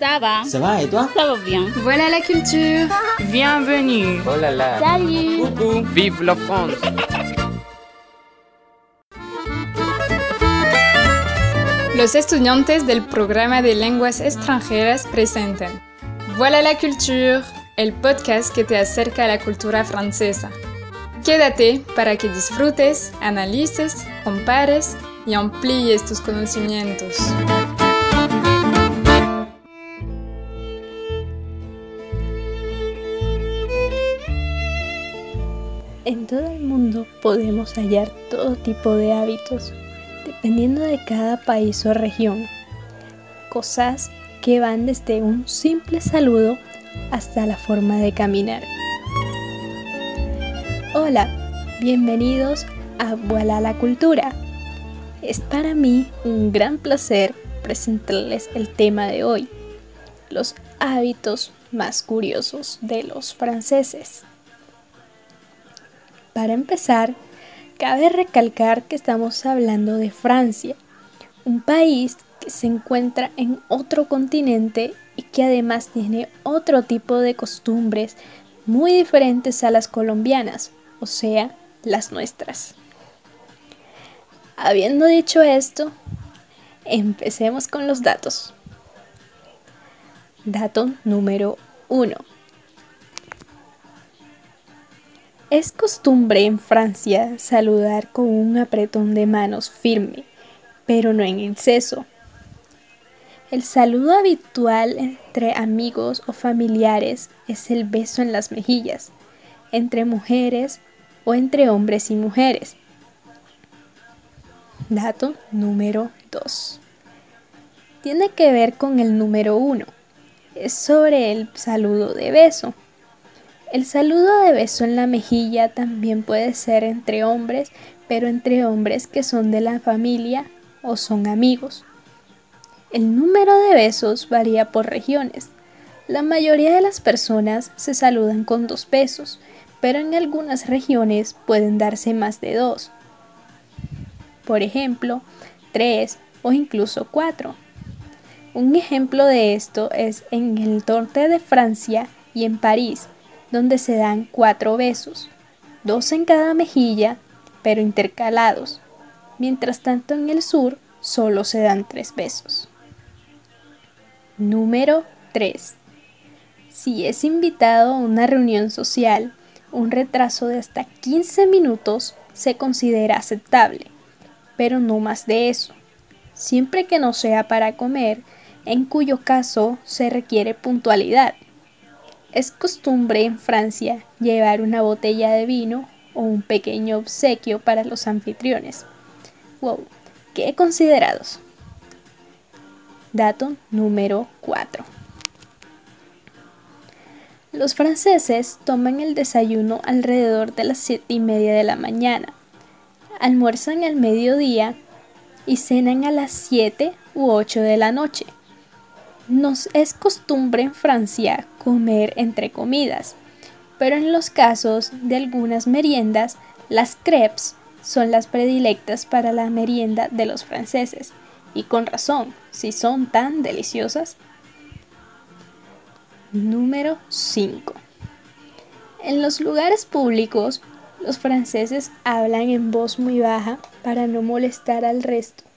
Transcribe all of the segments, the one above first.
Ça va Ça va et toi Ça va bien. Voilà la culture. Bienvenue. Oh là là. Salut Coucou. Vive la France. Los estudiantes del programa de lenguas extranjeras presentan Voilà la culture, el podcast que te acerca a la cultura francesa. Quédate para que disfrutes, analices, compares y amplíes tus conocimientos. En todo el mundo podemos hallar todo tipo de hábitos, dependiendo de cada país o región. Cosas que van desde un simple saludo hasta la forma de caminar. Hola, bienvenidos a Voilà la Cultura. Es para mí un gran placer presentarles el tema de hoy, los hábitos más curiosos de los franceses. Para empezar, cabe recalcar que estamos hablando de Francia, un país que se encuentra en otro continente y que además tiene otro tipo de costumbres muy diferentes a las colombianas, o sea, las nuestras. Habiendo dicho esto, empecemos con los datos. Dato número 1. Es costumbre en Francia saludar con un apretón de manos firme, pero no en exceso. El saludo habitual entre amigos o familiares es el beso en las mejillas, entre mujeres o entre hombres y mujeres. Dato número 2. Tiene que ver con el número 1. Es sobre el saludo de beso. El saludo de beso en la mejilla también puede ser entre hombres, pero entre hombres que son de la familia o son amigos. El número de besos varía por regiones. La mayoría de las personas se saludan con dos besos, pero en algunas regiones pueden darse más de dos. Por ejemplo, tres o incluso cuatro. Un ejemplo de esto es en el norte de Francia y en París, donde se dan cuatro besos, dos en cada mejilla, pero intercalados. Mientras tanto en el sur solo se dan tres besos. Número 3. Si es invitado a una reunión social, un retraso de hasta 15 minutos se considera aceptable, pero no más de eso, siempre que no sea para comer, en cuyo caso se requiere puntualidad. Es costumbre en Francia llevar una botella de vino o un pequeño obsequio para los anfitriones. Wow, qué considerados. Dato número 4. Los franceses toman el desayuno alrededor de las 7 y media de la mañana, almuerzan al mediodía y cenan a las 7 u 8 de la noche. Nos es costumbre en Francia comer entre comidas, pero en los casos de algunas meriendas, las crepes son las predilectas para la merienda de los franceses, y con razón, si son tan deliciosas. Número 5. En los lugares públicos, los franceses hablan en voz muy baja para no molestar al resto.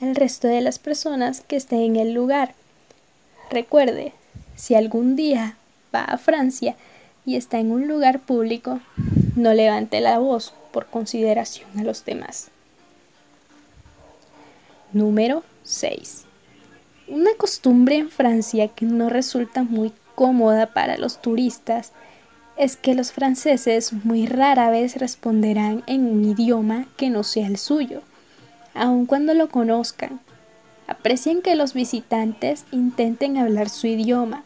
El resto de las personas que estén en el lugar. Recuerde, si algún día va a Francia y está en un lugar público, no levante la voz por consideración a los demás. Número 6. Una costumbre en Francia que no resulta muy cómoda para los turistas es que los franceses muy rara vez responderán en un idioma que no sea el suyo, aun cuando lo conozcan. Aprecian que los visitantes intenten hablar su idioma,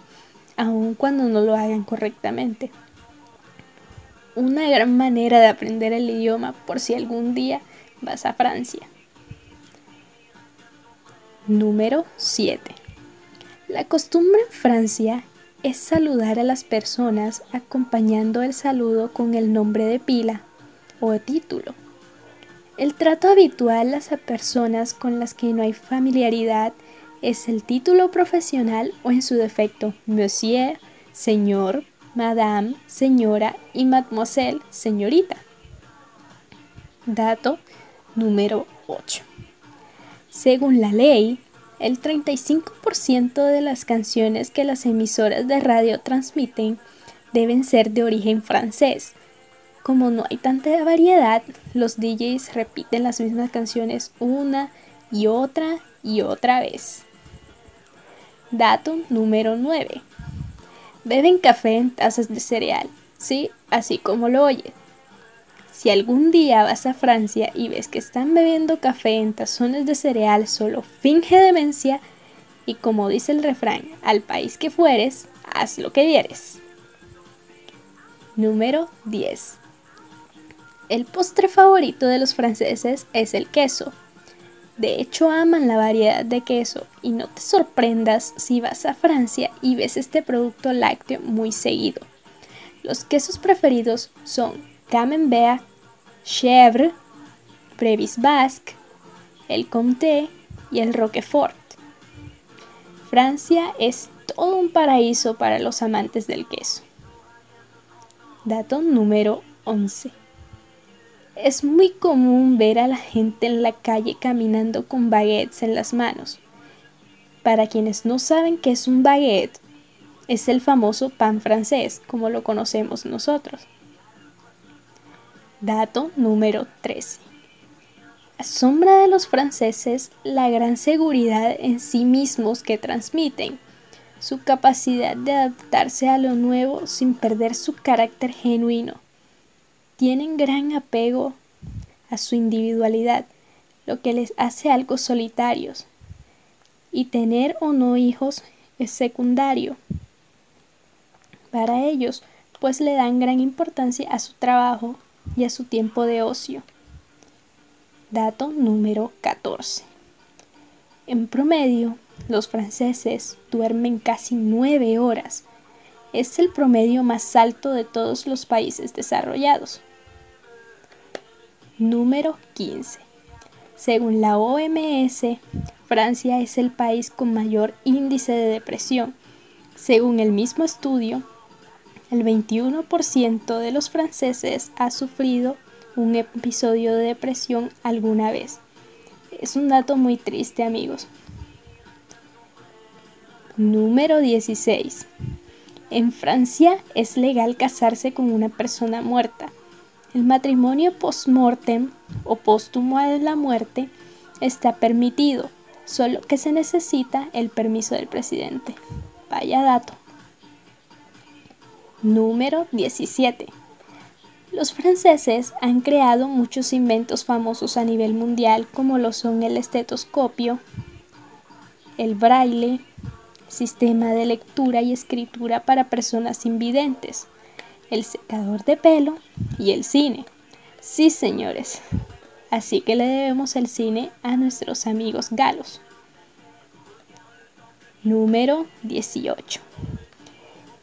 aun cuando no lo hagan correctamente. Una gran manera de aprender el idioma por si algún día vas a Francia. Número 7. La costumbre en Francia es saludar a las personas acompañando el saludo con el nombre de pila o título. El trato habitual a personas con las que no hay familiaridad es el título profesional o en su defecto monsieur, señor, madame, señora y mademoiselle, señorita. Dato número 8. Según la ley, el 35% de las canciones que las emisoras de radio transmiten deben ser de origen francés. Como no hay tanta variedad, los DJs repiten las mismas canciones una y otra y otra vez. Dato número 9. Beben café en tazas de cereal, sí, así como lo oyes. Si algún día vas a Francia y ves que están bebiendo café en tazones de cereal, solo finge demencia y como dice el refrán, al país que fueres, haz lo que vieres. Número 10. El postre favorito de los franceses es el queso. De hecho, aman la variedad de queso y no te sorprendas si vas a Francia y ves este producto lácteo muy seguido. Los quesos preferidos son Camembert, Chèvre, Previs Basque, el Comté y el Roquefort. Francia es todo un paraíso para los amantes del queso. Dato número 11. Es muy común ver a la gente en la calle caminando con baguettes en las manos. Para quienes no saben qué es un baguette, es el famoso pan francés, como lo conocemos nosotros. Dato número 13. Asombra de los franceses la gran seguridad en sí mismos que transmiten su capacidad de adaptarse a lo nuevo sin perder su carácter genuino. Tienen gran apego a su individualidad, lo que les hace algo solitarios. Y tener o no hijos es secundario. Para ellos, pues le dan gran importancia a su trabajo y a su tiempo de ocio. Dato número 14. En promedio, los franceses duermen casi nueve horas. Es el promedio más alto de todos los países desarrollados. Número 15. Según la OMS, Francia es el país con mayor índice de depresión. Según el mismo estudio, el 21% de los franceses ha sufrido un episodio de depresión alguna vez. Es un dato muy triste amigos. Número 16. En Francia es legal casarse con una persona muerta. El matrimonio post-mortem o póstumo a la muerte está permitido, solo que se necesita el permiso del presidente. Vaya dato. Número 17. Los franceses han creado muchos inventos famosos a nivel mundial como lo son el estetoscopio, el braille, sistema de lectura y escritura para personas invidentes, el secador de pelo y el cine. Sí, señores. Así que le debemos el cine a nuestros amigos galos. Número 18.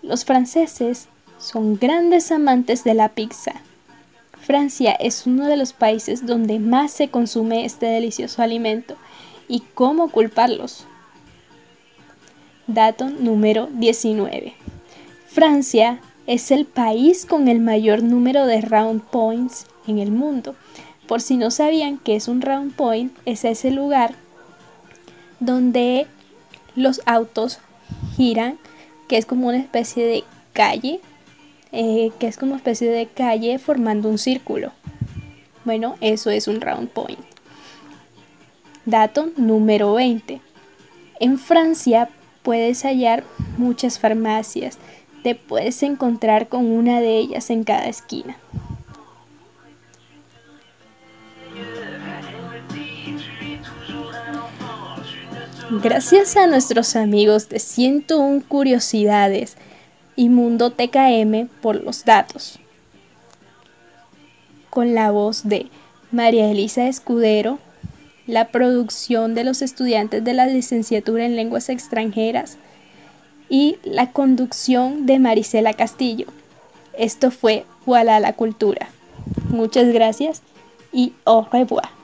Los franceses son grandes amantes de la pizza. Francia es uno de los países donde más se consume este delicioso alimento. ¿Y cómo culparlos? Dato número 19. Francia es el país con el mayor número de round points en el mundo. Por si no sabían qué es un round point, es ese lugar donde los autos giran, que es como una especie de calle, eh, que es como una especie de calle formando un círculo. Bueno, eso es un round point. Dato número 20. En Francia puedes hallar muchas farmacias, te puedes encontrar con una de ellas en cada esquina. Gracias a nuestros amigos de 101 Curiosidades y Mundo TKM por los datos. Con la voz de María Elisa Escudero, la producción de los estudiantes de la licenciatura en lenguas extranjeras y la conducción de Marisela Castillo. Esto fue Voilà la Cultura. Muchas gracias y au revoir.